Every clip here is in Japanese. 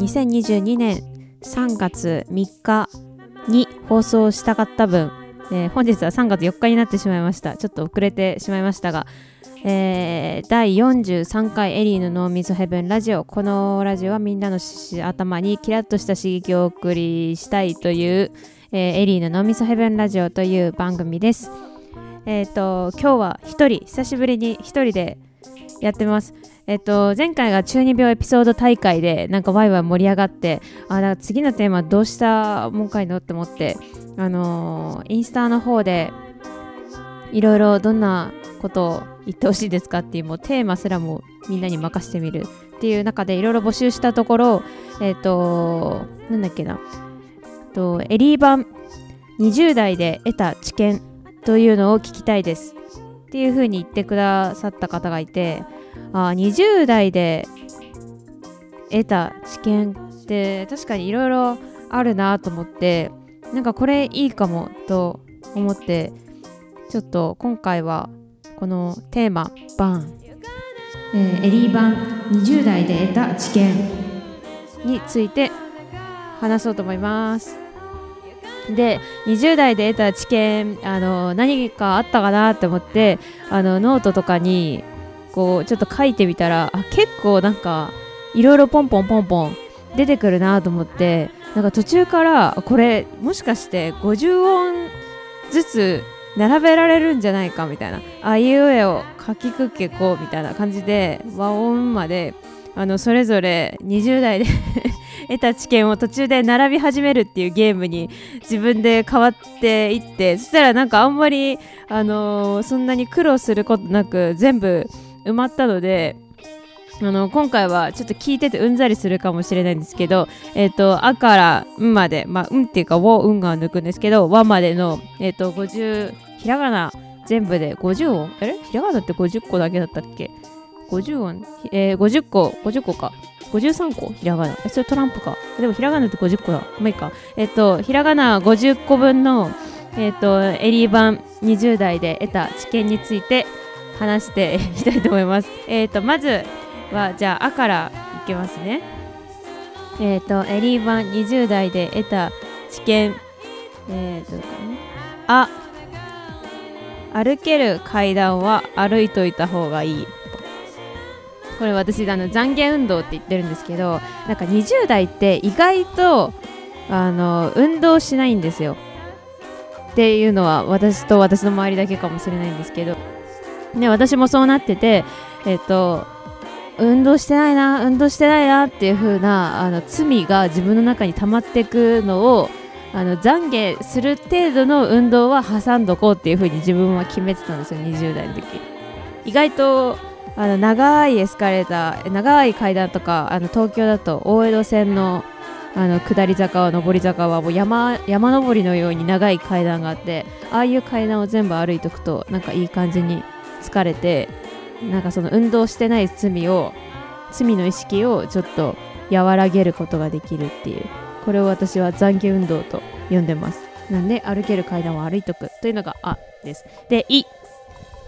2022年3月3日に放送したかった分、えー、本日は3月4日になってしまいました。ちょっと遅れてしまいましたが、えー、第43回エリーの脳みそヘブンラジオ。このラジオはみんなの頭にキラッとした刺激をお送りしたいという、えー、エリーの脳みそヘブンラジオという番組です。えっ、ー、と今日は一人久しぶりに一人でやってます。えっと、前回が中二病エピソード大会でなんかワイワイ盛り上がってあだ次のテーマどうしたもんかいのって思ってあのー、インスタの方でいろいろどんなことを言ってほしいですかっていうもうテーマすらもみんなに任せてみる。っていう中でいろいろ募集したところえっ、となんだっけな。えっとエリー版20代で得た知見というのを聞きたいです。っていう風に言ってくださった方がいてあ20代で得た知見って確かにいろいろあるなと思ってなんかこれいいかもと思ってちょっと今回はこのテーマ「バン」えー、エリー版20代で得た知見。について話そうと思いますで20代で得た知見あの何かあったかなって思ってあのノートとかにこうちょっと書いてみたらあ結構なんかいろいろポンポンポンポン出てくるなと思ってなんか途中からこれもしかして50音ずつ並べられるんじゃないかみたいなあいうえを書きくけこうみたいな感じで和音まであのそれぞれ20代で得た知見を途中で並び始めるっていうゲームに自分で変わっていってそしたらなんかあんまり、あのー、そんなに苦労することなく全部埋まったのであの今回はちょっと聞いててうんざりするかもしれないんですけど、えっ、ー、と、あからんまで、まあ、うんっていうか、をうんが抜くんですけど、わまでの、えっ、ー、と、50、ひらがな全部で50音？えひらがなって50個だけだったっけ ?50 音、えー、50個、50個か。53個？ひらがな。え、それトランプか？でもひらがなって50個だ。まあいいか。えっ、と、ひらがな50個分の、えっ、と、エリー版20代で得た知見について話して いきたいと思います。えっ、と、まずは、じゃあ、あからいきますね。えっ、と、エリー版20代で得た知見。えっ、ー、と、あ、歩ける階段は歩いといた方がいい。これ私あの懺悔運動って言ってるんですけどなんか20代って意外とあの運動しないんですよっていうのは私と私の周りだけかもしれないんですけどね、私もそうなってて、えっ、と、運動してないな、運動してないなっていう風なあな罪が自分の中に溜まっていくのをあの懺悔する程度の運動は挟んどこうっていう風に自分は決めてたんですよ、20代の時。意外とあの長いエスカレーター、長い階段とか、あの東京だと大江戸線のあの下り坂は上り坂はもう山山登りのように長い階段があってああいう階段を全部歩いておくとなんかいい感じに疲れてなんかその運動してない罪を罪の意識をちょっと和らげることができるっていう。これを私は懺悔運動と呼んでます。なんで歩ける階段を歩いとくというのがあです。でい、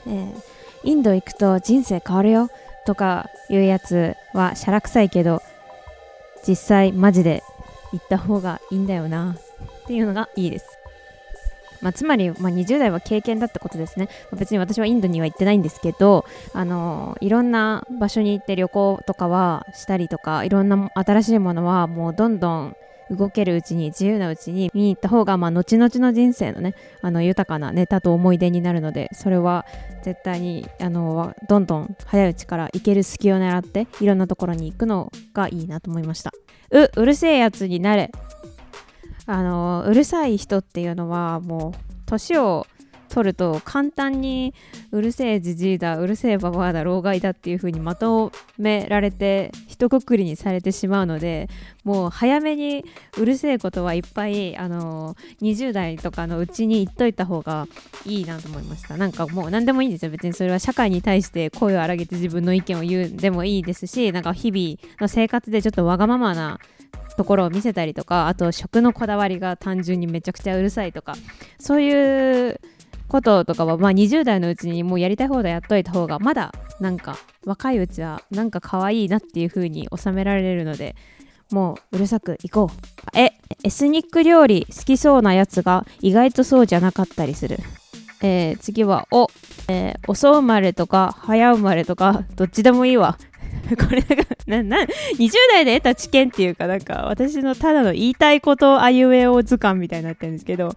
えー、インド行くと人生変わるよとかいうやつはしゃらくさいけど実際マジで行った方がいいんだよなっていうのがいいです。まあ、つまり、まあ、20代は経験だってことですね、まあ、別に私はインドには行ってないんですけど、あのいろんな場所に行って旅行とかはしたりとかいろんな新しいものはもうどんどん動けるうちに自由なうちに見に行った方が、まあ、後々の人生のねあの豊かなネタと思い出になるのでそれは絶対にあのどんどん早いうちから行ける隙を狙っていろんなところに行くのがいいなと思いました。ううるせえやつになれ。あのうるさい人っていうのはもう年を取ると簡単にうるせえじじいだうるせえばばあだ老害だっていう風にまとめられて一括りにされてしまうのでもう早めにうるせえことはいっぱいあの20代とかのうちに言っといた方がいいなと思いました。なんかもう何でもいいんですよ。別にそれは社会に対して声を荒げて自分の意見を言うでもいいですしなんか日々の生活でちょっとわがままなところを見せたりとかあと食のこだわりが単純にめちゃくちゃうるさいとかそういうこととかは、まあ、20代のうちにもうやりたい放題やっといた方がまだなんか若いうちはなんか可愛いなっていう風に収められるのでもううるさく行こう。えエスニック料理好きそうなやつが意外とそうじゃなかったりする。えー、次はお、えー、遅生まれとか早生まれとかどっちでもいいわ。これなんかなな20代で得た知見っていうかなんか私のただの言いたいことあいうえお図鑑みたいになってるんですけど、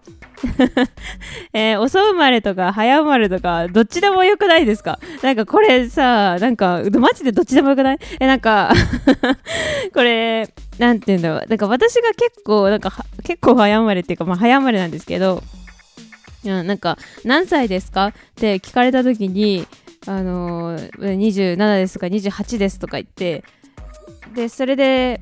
えー、遅生まれとか早生まれとかどっちでもよくないですか？なんかこれさなんかマジでどっちでもよくない？えなんか これなんて言うんだろう？なんか私が結構なんか結構早生まれっていうかまあ早生まれなんですけどなんか何歳ですか？って聞かれた時にあの、27ですとか28ですとか言ってでそれで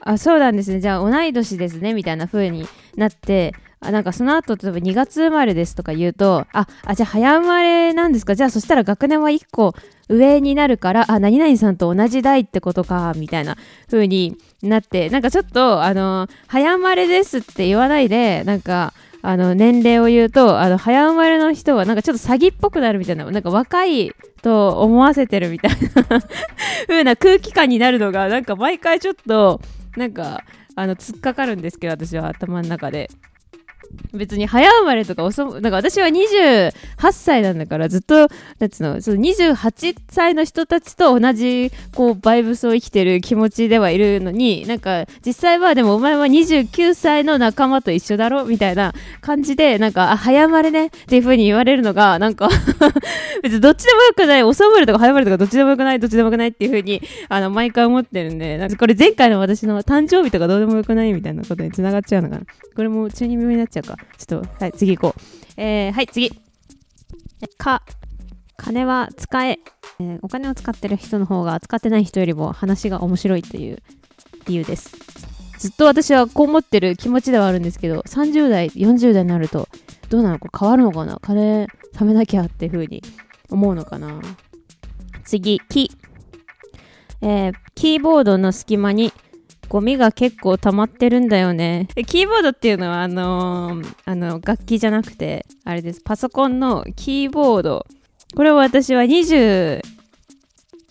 あそうなんですね。じゃあ同い年ですねみたいな風になってあなんかその後例えば2月生まれですとか言うとああじゃあ早生まれなんですか？じゃあそしたら学年は1個上になるからあ何々さんと同じ代ってことかみたいな風になってなんかちょっとあの早生まれですって言わないでなんかあの年齢を言うとあの早生まれの人はなんかちょっと詐欺っぽくなるみたいななんか若いと思わせてるみたいな風な空気感になるのがなんか毎回ちょっとなんかあの突っかかるんですけど私は頭の中で。別に早生まれとか遅なんか私は28歳なんだからずっとなんつうのその28歳の人たちと同じこうバイブスを生きてる気持ちではいるのになんか実際はでもお前は29歳の仲間と一緒だろみたいな感じでなんかあ早生まれねっていう風に言われるのがなんか 別にどっちでもよくない遅生まれとか早生まれとかどっちでもよくないどっちでもよくないっていう風にあの毎回思ってるんでなんかこれ前回の私の誕生日とかどうでもよくないみたいなことにつながっちゃうのかな。これも中二病になっちゃう。か。ちょっと、はい、次行こう。えー、はい、次。か、金は使え、えー、お金を使ってる人の方が使ってない人よりも話が面白いという理由です。ずっと私はこう思ってる気持ちではあるんですけど、30代、40代になると、どうなのこれ変わるのかな？金貯めなきゃっていう風に思うのかな？次、木。えー、キーボードの隙間にゴミが結構溜まってるんだよね。キーボードっていうのはあのー、あの楽器じゃなくて、あれです。パソコンのキーボード。これを私は20、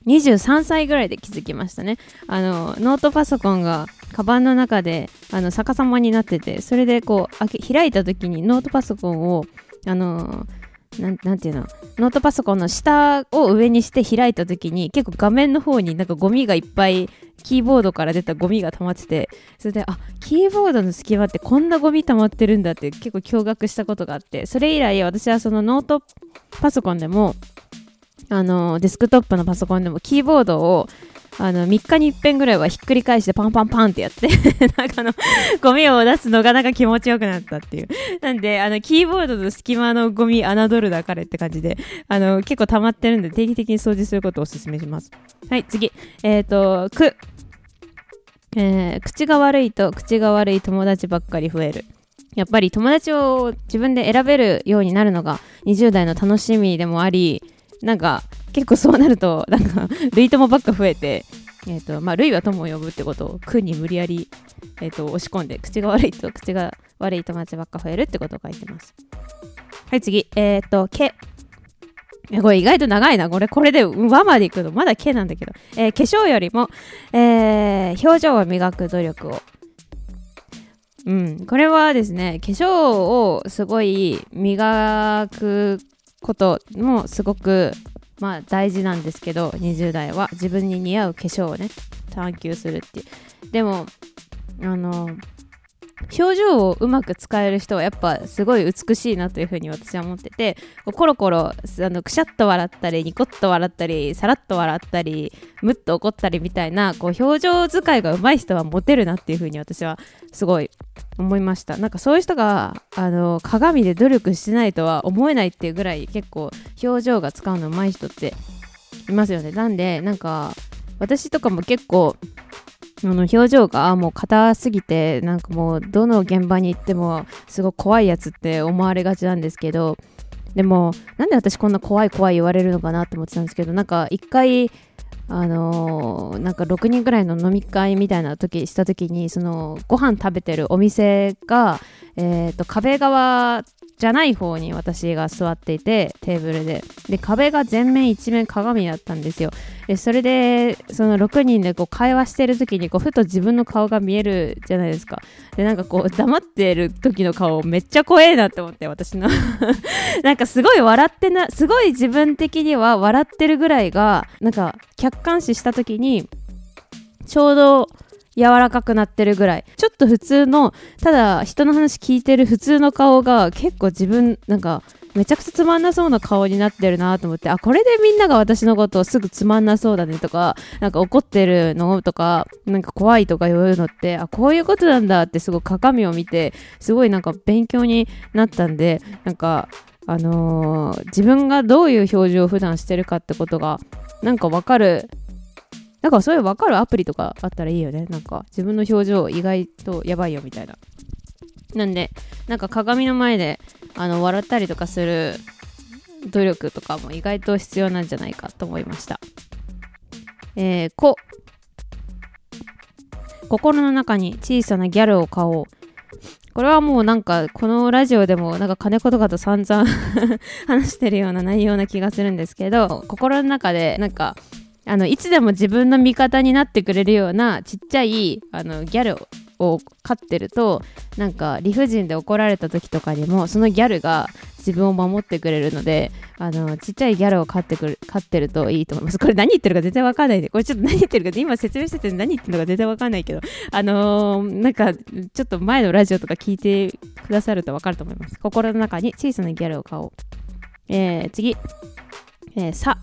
23歳ぐらいで気づきましたね。あの、ノートパソコンがカバンの中であの逆さまになってて、それでこう開け開いた時にノートパソコンをあのななんていうの？ノートパソコンの下を上にして開いた時に結構画面の方になんかゴミがいっぱいキーボードから出たゴミが溜まっててそれであキーボードの隙間ってこんなゴミ溜まってるんだって結構驚愕したことがあってそれ以来私はそのノートパソコンでもあのデスクトップのパソコンでもキーボードをあの3日に一遍ぐらいはひっくり返してパンパンパンってやって なんかあのゴミを出すのがなんか気持ちよくなったっていう。なんであのキーボードの隙間のゴミ侮るだ彼って感じであの結構溜まってるんで定期的に掃除することをお勧めします。はい次。えっ、ー、と「く」えー、口が悪いと口が悪い友達ばっかり増える。やっぱり友達を自分で選べるようになるのが20代の楽しみでもありなんか結構そうなるとなんか 類友ばっか増えてえーとまあ、類は友を呼ぶってことを苦に無理やり、えーと、押し込んで口が悪いと口が悪い友達ばっか増えるってことを書いてます。はい次えっ、ー、と毛これ意外と長いな。これ、これで和までいくの。まだ毛なんだけど。えー、化粧よりも、えー、表情を磨く努力を。うん。これはですね、化粧をすごい磨くこともすごく、まあ大事なんですけど、20代は自分に似合う化粧をね、探求するっていう。でも、あの、表情をうまく使える人はやっぱすごい美しいなというふうに私は思っててコロコロあのくしゃっと笑ったりニコッと笑ったりさらっと笑ったりむっと怒ったりみたいなこう表情使いが上手い人はモテるなっていうふうに私はすごい思いました。なんかそういう人があの鏡で努力してないとは思えないっていうぐらい結構表情が使うの上手い人っていますよね。なんでなんか私とかも結構あの表情がもう硬すぎてなんかもうどの現場に行ってもすごい怖いやつって思われがちなんですけどでもなんで私こんな怖い怖い言われるのかなって思ってたんですけどなんか一回あのー、なんか6人ぐらいの飲み会みたいな時した時にそのご飯食べてるお店が、えーと、壁側じゃない方に私が座っていてテーブルで。で壁が全面一面鏡だったんですよ。でそれでその6人でこう会話してる時にこうふと自分の顔が見えるじゃないですか。でなんかこう黙ってる時の顔めっちゃ怖えなって思って私の。なんかすごい笑ってなすごい自分的には笑ってるぐらいがなんか客観視した時にちょうど柔らかくなってるぐらい。ちょっと普通のただ人の話聞いてる普通の顔が結構自分なんかめちゃくちゃつまんなそうな顔になってるなと思ってあこれでみんなが私のことをすぐつまんなそうだねとかなんか怒ってるのとかなんか怖いとかいうのってあこういうことなんだってすごい鏡を見てすごいなんか勉強になったんでなんかあのー、自分がどういう表情を普段してるかってことがなんかわかるなんかそういう分かるアプリとかあったらいいよね。なんか自分の表情意外とやばいよみたいな。なんで、なんか鏡の前であの笑ったりとかする努力とかも意外と必要なんじゃないかと思いました。えー、こ。心の中に小さなギャルを買おう。これはもうなんかこのラジオでもなんか金子とかと散々 話してるような内容な気がするんですけど心の中でなんかあのいつでも自分の味方になってくれるようなちっちゃいあのギャルを飼ってるとなんか理不尽で怒られた時とかにもそのギャルが自分を守ってくれるのであのちっちゃいギャルを飼ってくる飼ってるといいと思います。これ何言ってるか全然わかんないでこれちょっと何言ってるか今説明してて何言ってるのか全然わかんないけどあのー、なんかちょっと前のラジオとか聞いてくださるとわかると思います。心の中に小さなギャルを飼おう。えー、次。えー、さ。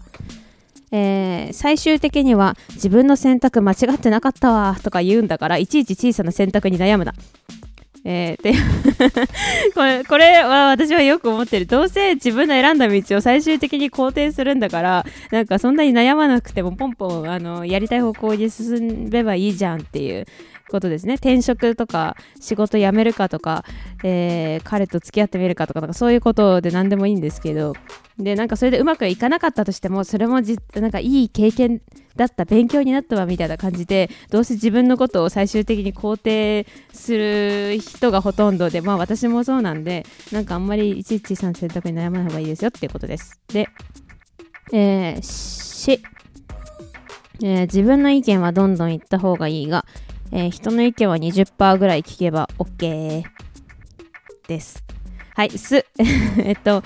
えー、最終的には自分の選択間違ってなかったわとか言うんだからいちいち小さな選択に悩むな。えー、で これこれは私はよく思ってるどうせ自分の選んだ道を最終的に肯定するんだからなんかそんなに悩まなくてもポンポンあのやりたい方向に進めばいいじゃんっていうことですね。転職とか仕事辞めるかとか、えー、彼と付き合ってみるかとかなんかそういうことで何でもいいんですけどでなんかそれでうまくいかなかったとしてもそれもじなんかいい経験だった勉強になったわみたいな感じでどうせ自分のことを最終的に肯定する人がほとんどでまあ私もそうなんでなんかあんまりいちいちさん選択に悩まない方がいいですよっていうことです。でえー、し、えー、自分の意見はどんどん言った方がいいがえー、人の意見は20%ぐらい聞けば OK です。はい、す、えっと、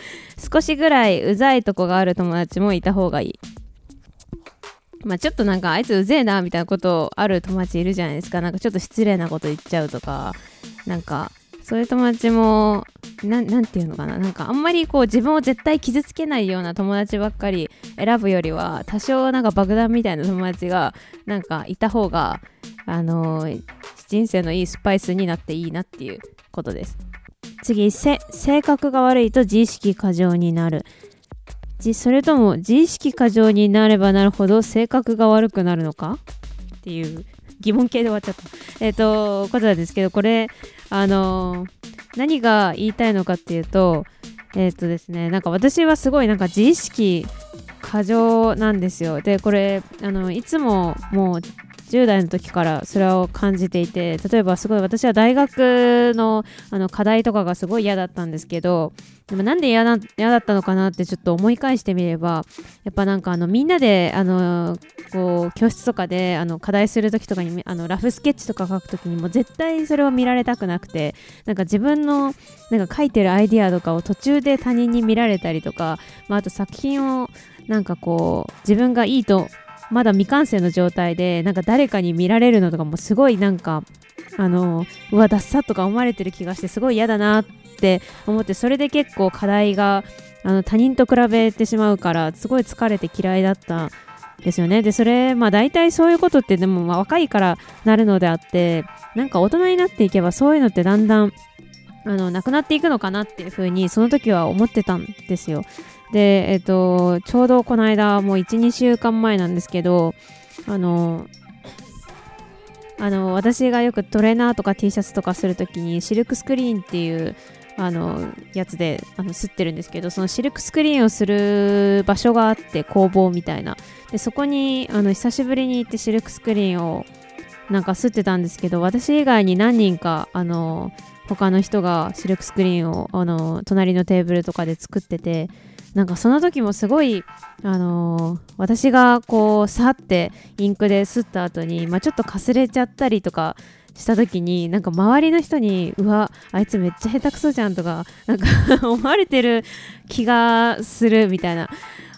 少しぐらいうざいとこがある友達もいた方がいい。まあちょっとなんかあいつうぜえなみたいなことある友達いるじゃないですか。なんかちょっと失礼なこと言っちゃうとか、なんかそういう友達もななんていうのかな。なんかあんまりこう自分を絶対傷つけないような友達ばっかり選ぶよりは多少なんか爆弾みたいな友達がなんかいた方があのー、人生のいいスパイスになっていいなっていうことです。次性格が悪いと自意識過剰になる。それとも自意識過剰になればなるほど性格が悪くなるのか？っていう疑問系で終わっちゃった。えっ、ー、と、ことなんですけど、これ、あのー、何が言いたいのかっていうと、えっ、ー、とですね、なんか私はすごいなんか自意識過剰なんですよ。で、これ、あの、いつももう10代の時からそれを感じていて例えばすごい私は大学のあの課題とかがすごい嫌だったんですけどでもなんで嫌だ嫌だったのかなってちょっと思い返してみればやっぱなんかあのみんなであのこう教室とかであの課題する時とかにあのラフスケッチとか書く時にも絶対それを見られたくなくてなんか自分のなんか書いてるアイディアとかを途中で他人に見られたりとか、まあ、あと作品をなんかこう自分がいいとまだ未完成の状態でなんか誰かに見られるのとかもすごいなんかあのうわダッサとか思われてる気がしてすごい嫌だなって思ってそれで結構課題があの他人と比べてしまうからすごい疲れて嫌いだったですよね。でそれまあ大体そういうことってでもまあ若いからなるのであってなんか大人になっていけばそういうのってだんだんあのなくなっていくのかなっていうふうにその時は思ってたんですよ。で、えっ、と、ちょうどこの間、もう1、2週間前なんですけど、あの、あの、私がよくトレーナーとか T シャツとかするときに、シルクスクリーンっていう、あの、やつで、あの、吸ってるんですけど、そのシルクスクリーンをする場所があって、工房みたいな。で、そこに、あの、久しぶりに行ってシルクスクリーンを、なんか吸ってたんですけど、私以外に何人か、あの、他の人がシルクスクリーンをあの隣のテーブルとかで作っててなんかその時もすごい、あのー、私がこうさってインクで吸った後に、まあ、ちょっとかすれちゃったりとかした時になんか周りの人にうわあいつめっちゃ下手くそじゃんとかなんか 思われてる気がするみたいな。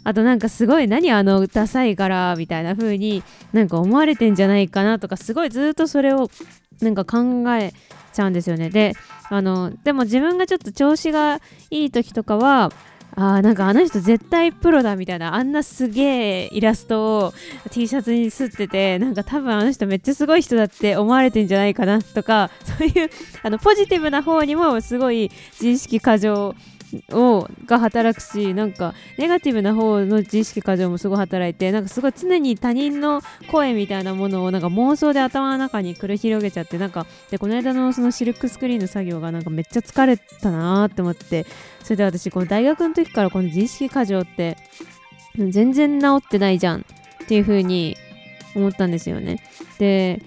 あとなんかすごい何あのダサい柄みたいな風になんか思われてんじゃないかなとかすごいずっとそれをなんか考えちゃうんですよね。であのでも自分がちょっと調子がいい時とかはあなんかあの人絶対プロだみたいなあんなすげえイラストを T シャツにすっててなんか多分あの人めっちゃすごい人だって思われてんじゃないかなとかそういうあのポジティブな方にもすごい自意識過剰をが働くしなんかネガティブな方の自意識過剰もすごい働いてなんかすごい常に他人の声みたいなものをなんか妄想で頭の中に繰り広げちゃってなんかでこの間のそのシルクスクリーンの作業がなんかめっちゃ疲れたなーって思って。それで私この大学の時からこの自意識過剰って全然治ってないじゃんっていう風に思ったんですよね。で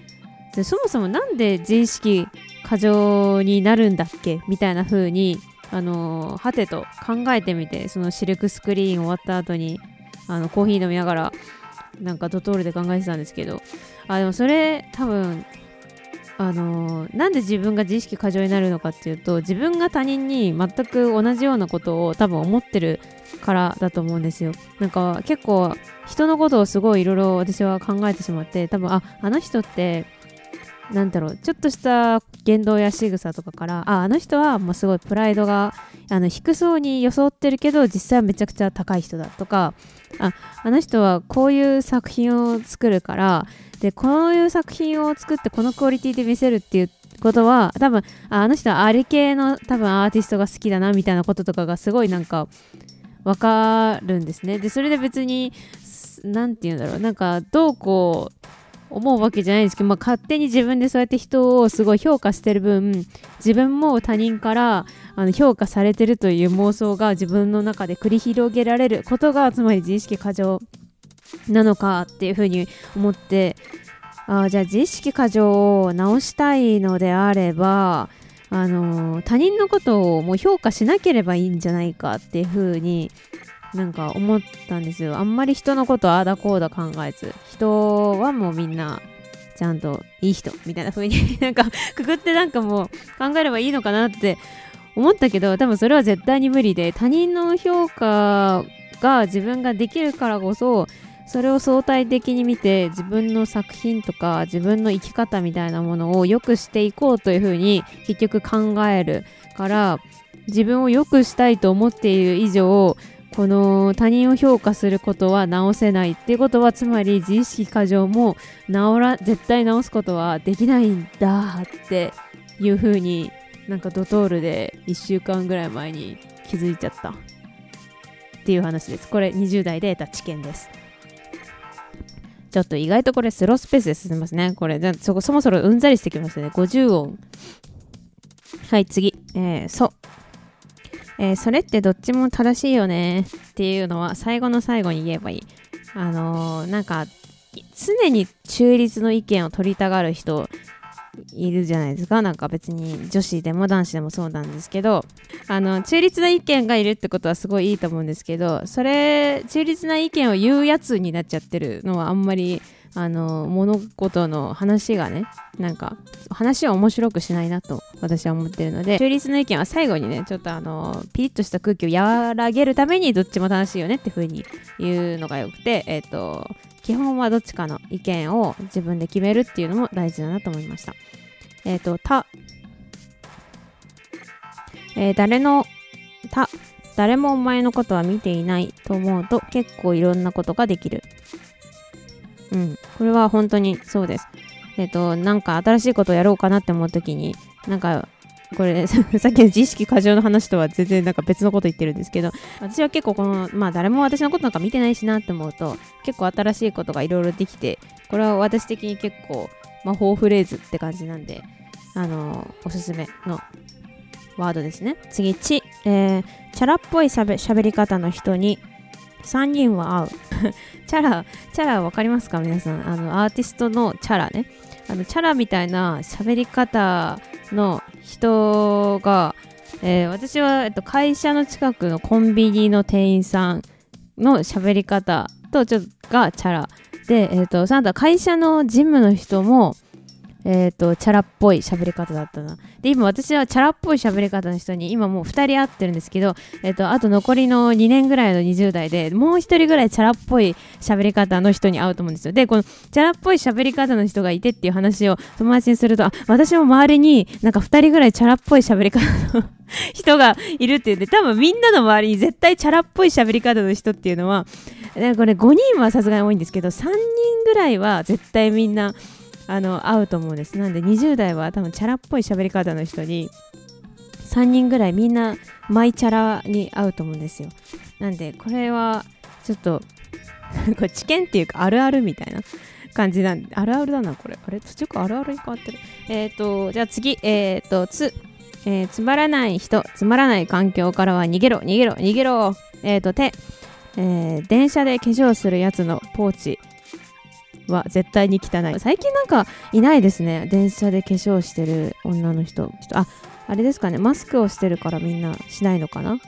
そもそもなんで自意識過剰になるんだっけ？みたいな風にあのはてと考えてみてそのシルクスクリーン終わった後にあのコーヒー飲みながらなんかドトールで考えてたんですけどあでもそれ多分あのなんで自分が自意識過剰になるのかっていうと自分が他人に全く同じようなことを多分思ってるからだと思うんですよ。なんか結構人のことをすごいいろいろ私は考えてしまって多分ああの人ってなんだろうちょっとした言動や仕草とかからああの人はもうすごいプライドがあの低そうに装ってるけど実際はめちゃくちゃ高い人だとかああの人はこういう作品を作るからでこういう作品を作ってこのクオリティで見せるっていうことは多分ああの人はあり系の多分アーティストが好きだなみたいなこととかがすごいなんかわかるんですね。でそれで別に何て言うんだろうなんかどうこう思うわけじゃないんですけど、まあ、勝手に自分でそうやって人をすごい評価してる分自分も他人からあの評価されてるという妄想が自分の中で繰り広げられることがつまり自意識過剰なのかっていうふうに思ってあじゃあ自意識過剰を直したいのであればあの他人のことをもう評価しなければいいんじゃないかっていうふうになんか思ったんですよ。あんまり人のことああだこうだ考えず。人はもうみんなちゃんといい人みたいな風に なんかくくってなんかもう考えればいいのかなって思ったけど多分それは絶対に無理で他人の評価が自分ができるからこそそれを相対的に見て自分の作品とか自分の生き方みたいなものを良くしていこうというふうに結局考えるから自分を良くしたいと思っている以上この他人を評価することは直せないっていうことはつまり自意識過剰も直ら絶対直すことはできないんだっていう風になんかドトールで1週間ぐらい前に気づいちゃったっていう話です。これ20代で得た知見です。ちょっと意外とこれスロースペースで進みますね。これ。そこそもそもうんざりしてきますね。50音。はい次。えー、そう。えー、それってどっちも正しいよね。っていうのは最後の最後に言えばいい。あのー、なんか常に中立の意見を取りたがる人いるじゃないですか。なんか別に女子でも男子でもそうなんですけど。あの中立な意見がいるってことはすごいいいと思うんですけどそれ中立な意見を言うやつになっちゃってるのはあんまりあの物事の話がねなんか話を面白くしないなと私は思ってるので中立の意見は最後にねちょっとあのピリッとした空気を和らげるためにどっちも楽しいよねって風に言うのがよくてえっ、ー、と基本はどっちかの意見を自分で決めるっていうのも大事だなと思いました。えっ、ー、とたえー、誰のた誰もお前のことは見ていないと思うと結構いろんなことができる。うん。これは本当にそうです。えっ、ー、と、なんか新しいことをやろうかなって思うときに、なんか、これ、さっきの自意識過剰の話とは全然なんか別のこと言ってるんですけど、私は結構この、まあ誰も私のことなんか見てないしなって思うと、結構新しいことがいろいろできて、これは私的に結構魔法フレーズって感じなんで、あの、おすすめのワードですね。次、ち、えー、チャラっぽいしゃべり方の人に3人は合う。チャラ、チャラ分かりますか？皆さん。あの、アーティストのチャラね。あの、チャラみたいな喋り方の人が、えー、私は、えっと、会社の近くのコンビニの店員さんの喋り方とちょっとがチャラで、えっと、その後会社のジムの人もえっ、ー、と、チャラっぽい喋り方だったな。で、今私はチャラっぽい喋り方の人に今もう2人会ってるんですけど、えっ、ー、と、あと残りの2年ぐらいの20代でもう1人ぐらいチャラっぽい喋り方の人に会うと思うんですよ。で、このチャラっぽい喋り方の人がいてっていう話を友達にすると、あ、私も周りになんか2人ぐらいチャラっぽい喋り方の人がいるって言って、多分みんなの周りに絶対チャラっぽい喋り方の人っていうのは、これ5人はさすがに多いんですけど、3人ぐらいは絶対みんな、あの合うと思うんです。なんで20代は多分チャラっぽい喋り方の人に3人ぐらいみんなマイチャラに合うと思うんですよ。なんでこれはちょっと これ知見っていうかあるあるみたいな感じなんであるあるだなこれ。あれ？途中からあるあるに変わってる。えっ、ー、とじゃあ次。えっ、ー、とつえー、つまらない人つまらない環境からは逃げろ逃げろ逃げろ。えっ、と手。えー、電車で化粧するやつのポーチ。は絶対に汚い。最近なんかいないですね。電車で化粧してる女の人。ちょっとああれですかね。マスクをしてるからみんなしないのかな。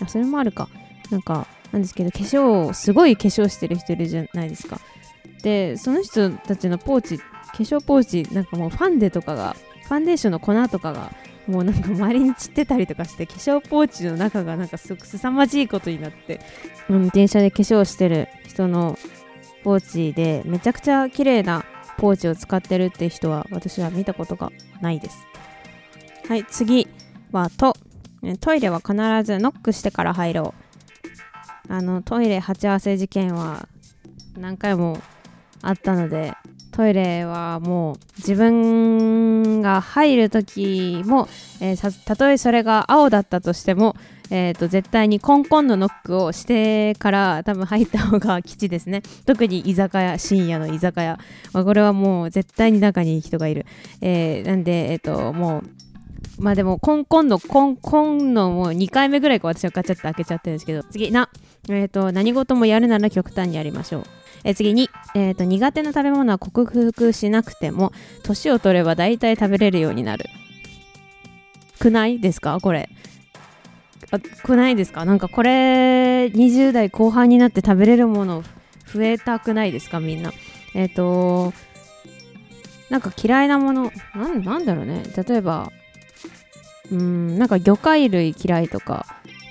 あそれもあるか。なんかなんですけど化粧すごい化粧してる人いるじゃないですか。でその人たちのポーチ化粧ポーチなんかもうファンデとかがファンデーションの粉とかがもうなんか周りに散ってたりとかして化粧ポーチの中がなんかすすさまじいことになって、うん、電車で化粧してる人のポーチでめちゃくちゃ綺麗なポーチを使ってるって人は私は見たことがないです。はい次はと。トイレは必ずノックしてから入ろう。あのトイレ鉢合わせ事件は何回もあったのでトイレはもう自分が入る時も、えー、たとえそれが青だったとしてもえーと、絶対にコンコンのノックをしてから多分入った方が吉ですね。特に居酒屋深夜の居酒屋、まあ、これはもう絶対に中に人がいる、えー、なんでえ、ー、ともうまあでもコンコンのコンコンのもう2回目ぐらいか私はガチャって開けちゃってるんですけど。次なえ、ー、と何事もやるなら極端にやりましょう。え次に、えーと、苦手な食べ物は克服しなくても年を取れば大体食べれるようになる。くないですか？これ。あくないですか？なんかこれ20代後半になって食べれるもの増えたくないですか？みんな。えっ、ー、となんか嫌いなものなんだろうね。例えばうーんなんか魚介類嫌いとか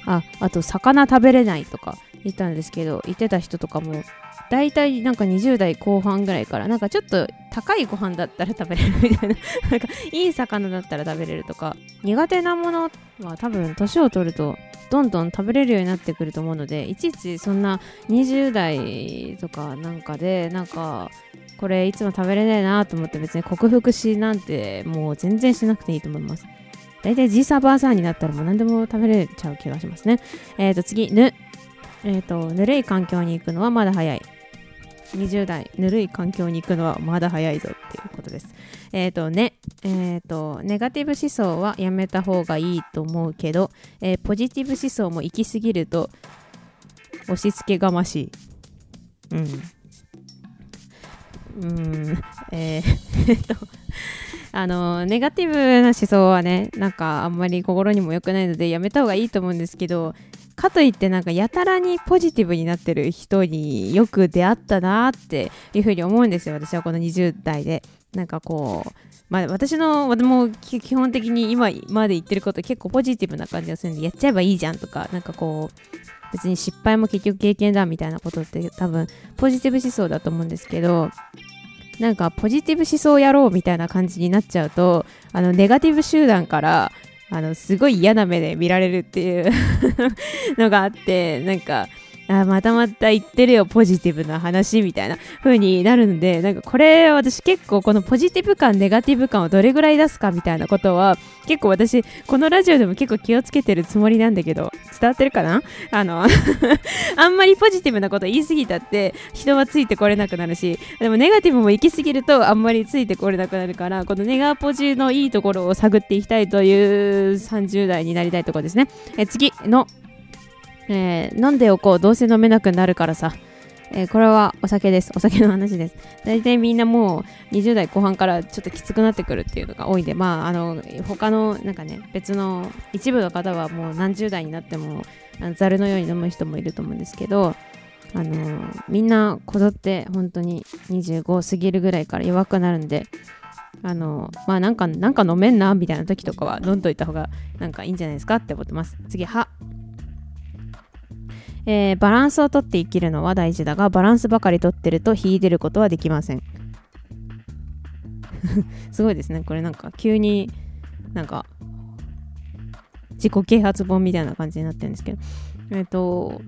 ああと魚食べれないとか言ったんですけど言ってた人とかも大体なんか20代後半ぐらいからなんかちょっと高いご飯だったら食べれるみたいな。なんかいい魚だったら食べれるとか苦手なものは多分年を取るとどんどん食べれるようになってくると思うのでいちいちそんな20代とかなんかでなんかこれいつも食べれないなと思って別に克服しなんてもう全然しなくていいと思います。大体じいさばあさんになったらもう何でも食べれちゃう気がしますね。えっ、ー、と次ぬ。えっ、ー、とぬるい環境に行くのはまだ早い。20代ぬるい環境に行くのはまだ早いぞっていうことです。えっ、ー、とね、えっ、ー、と、ネガティブ思想はやめた方がいいと思うけど、えー、ポジティブ思想も行き過ぎると押し付けがましい。うん。うん、え、っ と、あの、ネガティブな思想はね、なんかあんまり心にも良くないのでやめた方がいいと思うんですけど、かといってなんかやたらにポジティブになってる人によく出会ったなっていうふうに思うんですよ。私はこの20代で。なんかこうまあ私の私も基本的に今まで言ってること結構ポジティブな感じがするんでやっちゃえばいいじゃんとかなんかこう別に失敗も結局経験だみたいなことって多分ポジティブ思想だと思うんですけどなんかポジティブ思想やろうみたいな感じになっちゃうとあのネガティブ集団からあのすごい嫌な目で見られるっていう のがあってなんかあまたまた言ってるよポジティブな話みたいな風になるのでなんかこれ私結構このポジティブ感ネガティブ感をどれぐらい出すかみたいなことは結構私このラジオでも結構気をつけてるつもりなんだけど伝わってるかな？あの あんまりポジティブなこと言い過ぎたって人はついてこれなくなるしでもネガティブも行き過ぎるとあんまりついてこれなくなるからこのネガポジのいいところを探っていきたいという30代になりたいところですね。え次のえー、飲んでおこうどうせ飲めなくなるからさえー、これはお酒です。お酒の話です。大体みんなもう20代後半からちょっときつくなってくるっていうのが多いんで、まあ、あの、他のなんかね、別の一部の方はもう何十代になっても、ざるのように飲む人もいると思うんですけど、あのみんなこぞって本当に25過ぎるぐらいから弱くなるんで、あのまあなんか、なんか飲めんなみたいな時とかは飲んどいた方がなんかいいんじゃないですかって思ってます。次、歯。えー、バランスをとって生きるのは大事だが、バランスばかりとってると秀でることはできません。すごいですね。これなんか急になんか自己啓発本みたいな感じになってるんですけど。えっ、ー、と、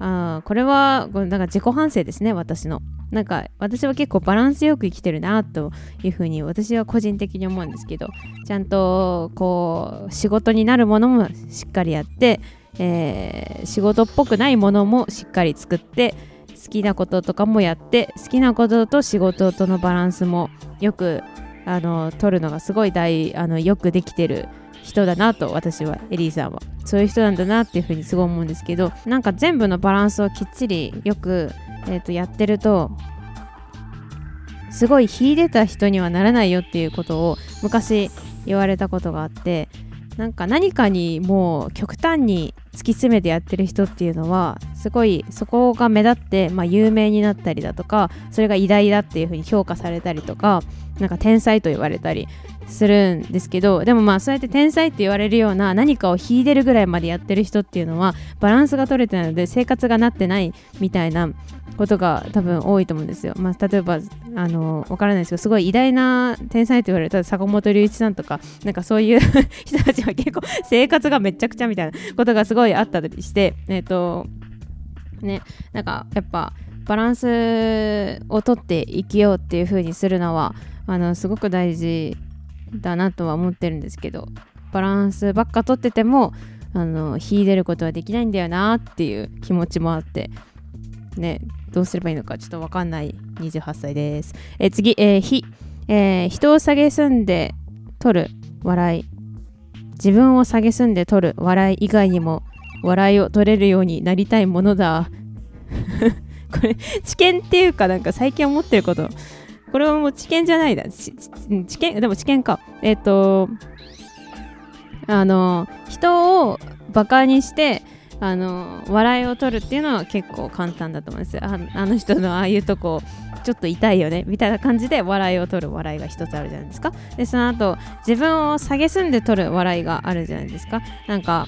あこれはなんか自己反省ですね、私の。なんか私は結構バランスよく生きてるなというふうに私は個人的に思うんですけどちゃんとこう仕事になるものもしっかりやって、えー、仕事っぽくないものもしっかり作って好きなこととかもやって好きなことと仕事とのバランスもよくあの取るのがすごい大あのよくできてる人だなと私はエリーさんは。そういう人なんだなっていうふうにすごい思うんですけどなんか全部のバランスをきっちりよくえー、とやってるとすごい秀でた人にはならないよっていうことを昔言われたことがあってなんか何かにもう極端に突き詰めてやってる人っていうのはすごいそこが目立って、まあ、有名になったりだとかそれが偉大だっていうふうに評価されたりとかなんか天才と言われたりするんですけどでもまあそうやって天才って言われるような何かを秀でるぐらいまでやってる人っていうのはバランスが取れてないので生活がなってないみたいなことが多分多いと思うんですよ。まあ、例えばあのわからないですけどすごい偉大な天才と言われた坂本龍一さんとかなんかそういう 人たちは結構生活がめちゃくちゃみたいなことがすごいあったりしてえっ、ー、とねなんかやっぱバランスをとって生きようっていう風にするのはあのすごく大事だなとは思ってるんですけどバランスばっかとっててもあの秀でることはできないんだよなっていう気持ちもあってねどうすればいいのかちょっとわかんない28歳です。え次、えー、ひ、えー、人を下げすんで取る笑い。自分を下げすんで取る笑い以外にも笑いを取れるようになりたいものだ。これ、知見っていうかなんか最近思ってること。これはもう知見じゃないだ。知見、でも知見か。えっ、ー、と、あの、人をバカにして、あの笑いを取るっていうのは結構簡単だと思うんですよ。ああの人のああいうとこちょっと痛いよね。みたいな感じで笑いを取る笑いが一つあるじゃないですか。でその後自分を下げすんで取る笑いがあるじゃないですか。なんか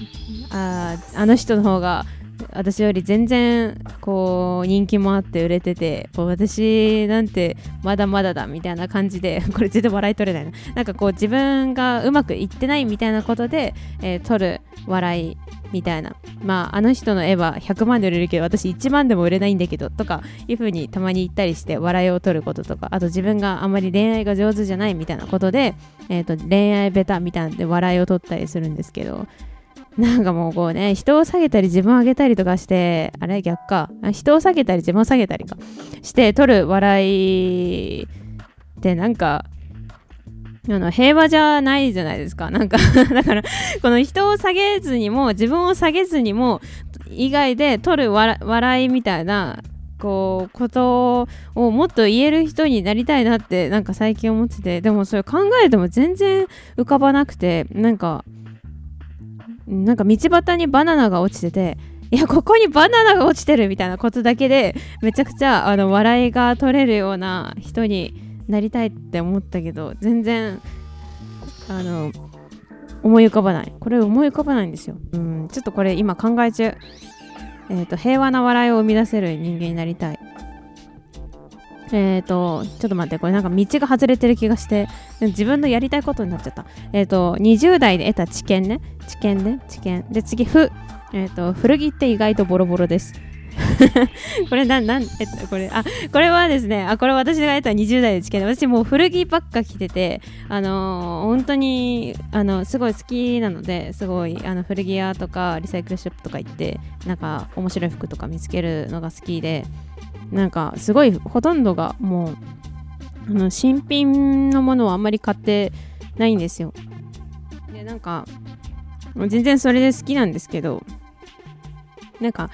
ああの人の方が私より全然こう人気もあって売れてて私なんてまだまだだみたいな感じで これ全然笑い取れないな。なんかこう自分がうまくいってないみたいなことで、えー、取る笑いみたいな。まああの人の絵は100万で売れるけど私1万でも売れないんだけどとかいう風にたまに言ったりして笑いを取ることとか。あと自分があんまり恋愛が上手じゃないみたいなことで、えーと、恋愛ベタみたいなんで笑いを取ったりするんですけどなんかもうこうね人を下げたり自分を上げたりとかしてあれ逆か。人を下げたり自分を下げたりか。して取る笑いってなんかあの平和じゃないじゃないですか。なんか だから、この人を下げずにも、自分を下げずにも、以外で取る笑いみたいな、こう、ことをもっと言える人になりたいなって、なんか最近思ってて、でもそれ考えても全然浮かばなくて、なんか、なんか道端にバナナが落ちてて、いや、ここにバナナが落ちてるみたいなことだけで、めちゃくちゃ、あの、笑いが取れるような人になりたいって思ったけど全然あの思い浮かばない。これ思い浮かばないんですよ。うんちょっとこれ今考え中。えっ、ー、と平和な笑いを生み出せる人間になりたい。えっ、ー、とちょっと待ってこれなんか道が外れてる気がして自分のやりたいことになっちゃった。えっ、ー、と20代で得た知見ね。知見ね。知見。で次ふえっ、と古着って意外とボロボロです。これなん、なん、えっと、これ、あ、これはですね、あ、これ私が得た20代ですけど、私もう古着ばっか着てて、あのー、本当に、あの、すごい好きなので、すごい、あの、古着屋とか、リサイクルショップとか行って、なんか、面白い服とか見つけるのが好きで、なんか、すごい、ほとんどが、もう、あの、新品のものをあんまり買ってないんですよ。で、なんか、全然それで好きなんですけど、なんか、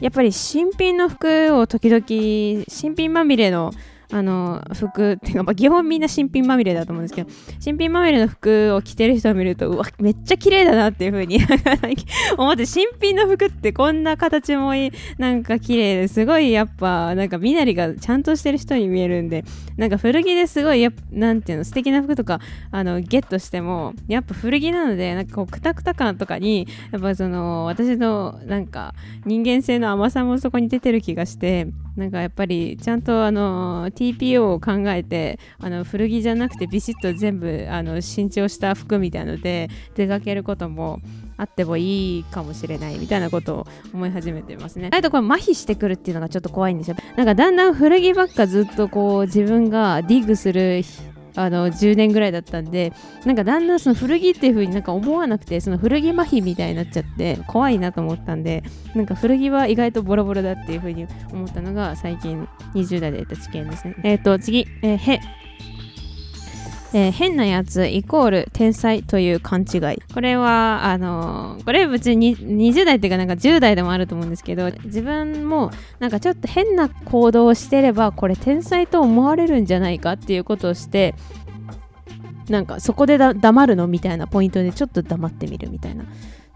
やっぱり新品の服を時々新品まみれのあの服っていうか、まあ、基本みんな新品まみれだと思うんですけど新品まみれの服を着てる人を見るとうわめっちゃ綺麗だなっていう風に 思って新品の服ってこんな形もいいなんか綺麗ですごいやっぱなんか身なりがちゃんとしてる人に見えるんでなんか古着ですごいやなんていうの素敵な服とかあのゲットしてもやっぱ古着なのでなんかこうクタクタ感とかにやっぱその私のなんか人間性の甘さもそこに出てる気がしてなんかやっぱりちゃんとあの TPO を考えてあの古着じゃなくてビシッと全部あの新調した服みたいので出かけることもあってもいいかもしれないみたいなことを思い始めてますね。あとこれ麻痺してくるっていうのがちょっと怖いんですよ。なんかだんだん古着ばっかずっとこう自分がディグするあの10年ぐらいだったんでなんかだんだんその古着っていう風になんか思わなくてその古着麻痺みたいになっちゃって怖いなと思ったんでなんか古着は意外とボロボロだっていう風に思ったのが最近20代で得た知見ですね。えっ、ー、と次、えー、へ。えー、変なやつイコール天才という勘違い。これは、あのー、これ別に20代っていうかなんか10代でもあると思うんですけど、自分もなんかちょっと変な行動をしてれば、これ天才と思われるんじゃないかっていうことをして、なんかそこで黙るのみたいなポイントでちょっと黙ってみるみたいな。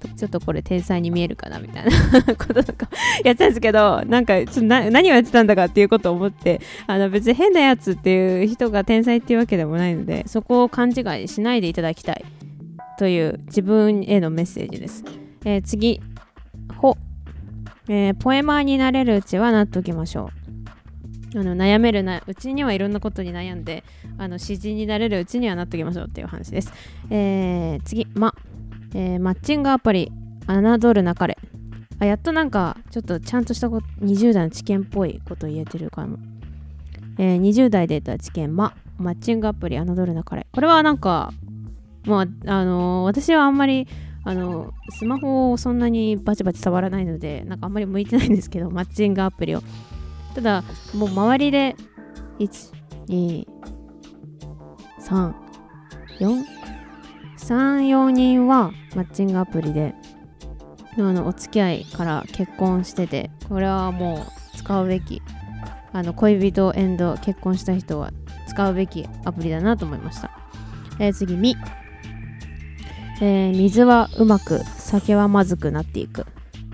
ちょっとこれ天才に見えるかなみたいな こととかやってたんですけど、なんかちょっと何をやってたんだかっていうことを思って、あの別に変なやつっていう人が天才っていうわけでもないので、そこを勘違いしないでいただきたいという自分へのメッセージです。えー、次、ほ、えー、ポエマーになれるうちはなっておきましょう。あの悩めるなうちにはいろんなことに悩んであの詩人になれるうちにはなっておきましょうっていう話です。えー、次、ま、えー、マッチングアプリ侮るなかれ。あやっとなんかちょっとちゃんとしたこと20代の知見っぽいこと言えてるかも、えー、20代で得た知見まマッチングアプリ侮るなかれ。これはなんかまああのー、私はあんまりあのスマホをそんなにバチバチ触らないのでなんかあんまり向いてないんですけどマッチングアプリを。ただもう周りで1 2 3 4 34人はマッチングアプリであのお付き合いから結婚しててこれはもう使うべきあの恋人エンド結婚した人は使うべきアプリだなと思いました、えー、次み、えー、水はうまく酒はまずくなっていく。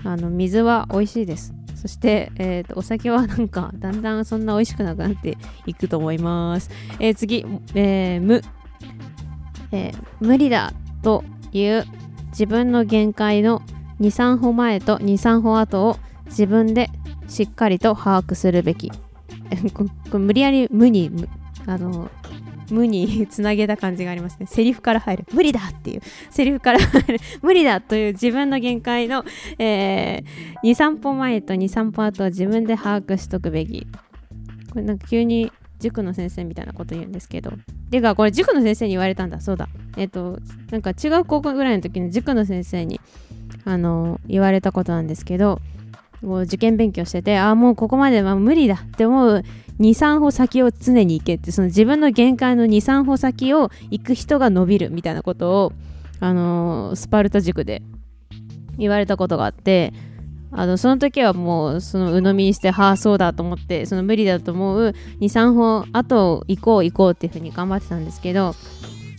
あの水は美味しいです。そして、えーと、お酒はなんかだんだんそんな美味しくなくなっていくと思います、えー、次、えー、えー、無理だという自分の限界の23歩前と23歩後を自分でしっかりと把握するべき。無理やり無にあの無につなげた感じがありますね。セリフから入る。無理だっていう。セリフから入る。無理だという自分の限界の、えー、23歩前と23歩後を自分で把握しとくべき。これなんか急に塾の先生みたいなこと言うんですけどてかこれ塾の先生に言われたんだ。そうだ。えっ、ー、となんか違う高校ぐらいの時に塾の先生にあの言われたことなんですけどこう受験勉強しててああもうここまでは無理だって思う23歩先を常に行けってその自分の限界の23歩先を行く人が伸びるみたいなことをあのスパルタ塾で言われたことがあってあのその時はもうその鵜呑みにしてはあそうだと思ってその無理だと思う23歩あと行こう行こうっていうふうに頑張ってたんですけど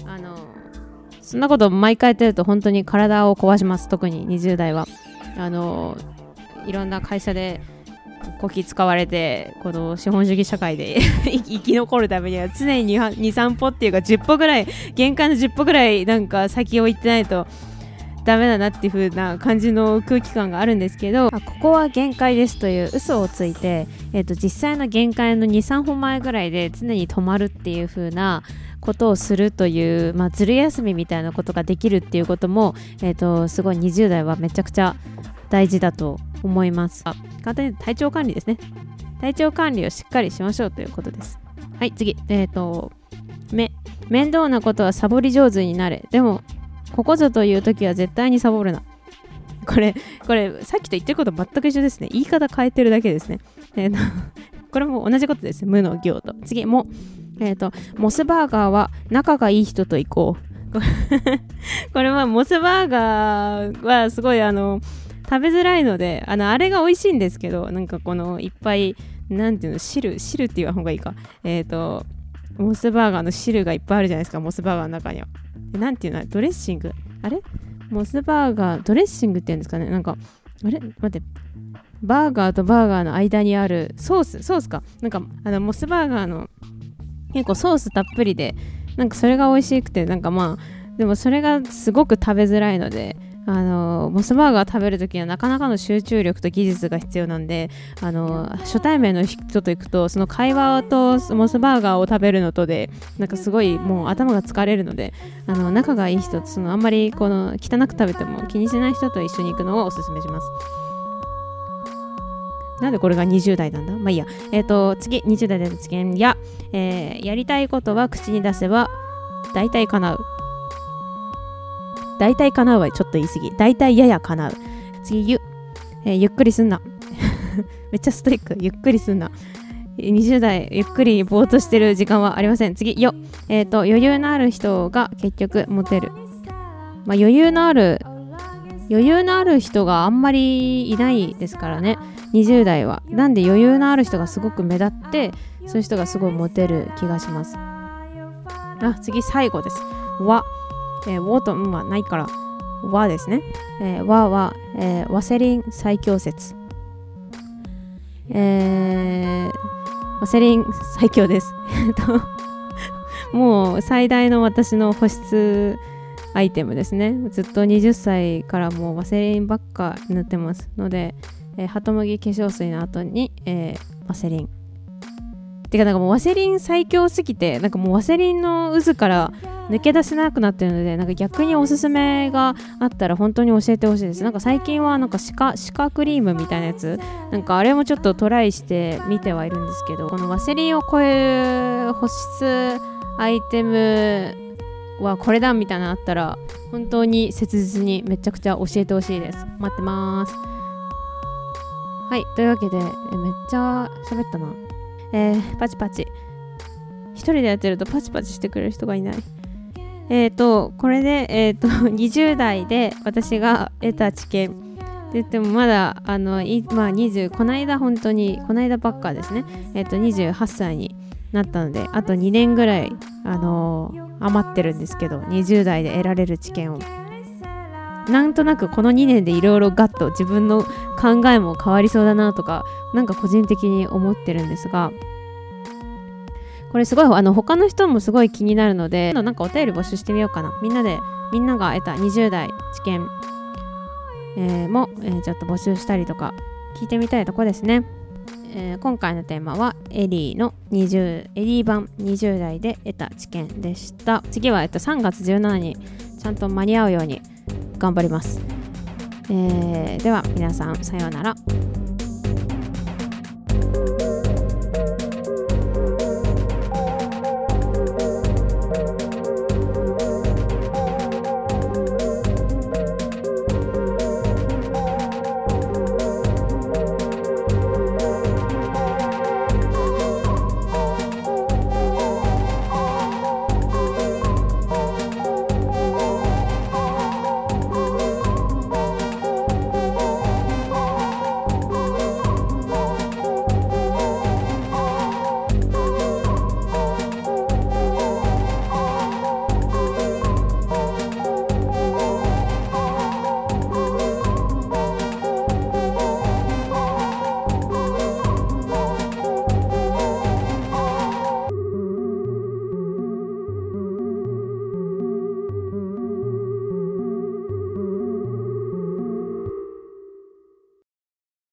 あのそんなこと毎回やってると本当に体を壊します特に20代は。あのいろんな会社でこき使われてこの資本主義社会で 生き残るためには常に23歩っていうか10歩ぐらい限界の10歩ぐらいなんか先を行ってないとダメだなっていう風な感じの空気感があるんですけどここは限界ですという嘘をついて、えーと、実際の限界の23歩前ぐらいで常に止まるっていう風なことをするという、まあ、ずる休みみたいなことができるっていうことも、えーと、すごい20代はめちゃくちゃ大事だと思います。簡単に体調管理ですね。体調管理をしっかりしましょうということです。はい次。えっ、ー、とめ面倒なことはサボり上手になれ。でもここぞという時は絶対にサボるな。これ、これ、さっきと言ってること全く一緒ですね。言い方変えてるだけですね。えー、これも同じことです。無の行と。次、も、えっ、ー、と、モスバーガーは仲がいい人と行こう。これはモスバーガーはすごいあの、食べづらいのであのあれが美味しいんですけどなんかこのいっぱいなんていうの汁汁って言わん方がいいかえっ、ー、とモスバーガーの汁がいっぱいあるじゃないですかモスバーガーの中には。なんていうの？ドレッシング？あれ？モスバーガードレッシングって言うんですかね？なんかあれ？待って。バーガーとバーガーの間にあるソース？ソースか？なんかあのモスバーガーの結構ソースたっぷりでなんかそれが美味しくてなんかまあでもそれがすごく食べづらいのであのモスバーガー食べるときにはなかなかの集中力と技術が必要なんであの初対面の人と行くとその会話とモスバーガーを食べるのとでなんかすごいもう頭が疲れるのであの仲がいい人そのあんまりこの汚く食べても気にしない人と一緒に行くのをおすすめします。なんでこれが20代なんだ？まあいいや。えっ、ー、と、次、20代での知見や、えー、やりたいことは口に出せば、大体叶う。大体叶うはちょっと言い過ぎ。大体やや叶う。次、ゆ、えー、ゆっくりすんな。めっちゃストイック。ゆっくりすんな。20代、ゆっくりぼーっとしてる時間はありません。次、よ。えっ、ー、と、余裕のある人が結局モテる。まあ、余裕のある、余裕のある人があんまりいないですからね。20代は。なんで余裕のある人がすごく目立って、そういう人がすごいモテる気がします。あ、次、最後です。わ。えー、ウォートンはないから、和ですね。えー、和は、えー、ワセリン最強説。えー、ワセリン最強です。えっと、もう最大の私の保湿アイテムですね。ずっと20歳からもうワセリンばっか塗ってますので、えー、ハトムギ化粧水の後に、えー、ワセリン。てかなんかもうワセリン最強すぎて、なんかもうワセリンの渦から抜け出せなくなってるのでなんか逆におすすめがあったら本当に教えてほしいです。なんか最近はなんかシカシカクリームみたいなやつ。なんかあれもちょっとトライしてみてはいるんですけどこのワセリンを超える保湿アイテムはこれだみたいなのあったら本当に切実にめちゃくちゃ教えてほしいです。待ってます。はいというわけでえめっちゃ喋ったな。えー、パチパチ。一人でやってるとパチパチしてくれる人がいない。え、ー、と、これで、え、ー、と、20代で私が得た知見って言ってもまだ、あの、いまあ、20、この間本当に、この間ばっかですね、え、ー、と、28歳になったので、あと2年ぐらい、あの余ってるんですけど、20代で得られる知見を。なんとなくこの2年でいろいろガッと自分の考えも変わりそうだなとか、なんか個人的に思ってるんですが、これすごいあの他の人もすごい気になるのでなんかお便り募集してみようかな。みんなでみんなが得た20代知見、えー、も、えー、ちょっと募集したりとか聞いてみたいとこですね、えー、今回のテーマはエリーの20エリー版20代で得た知見でした。次は、えっと、3月17にちゃんと間に合うように頑張ります、えー、では皆さんさようなら。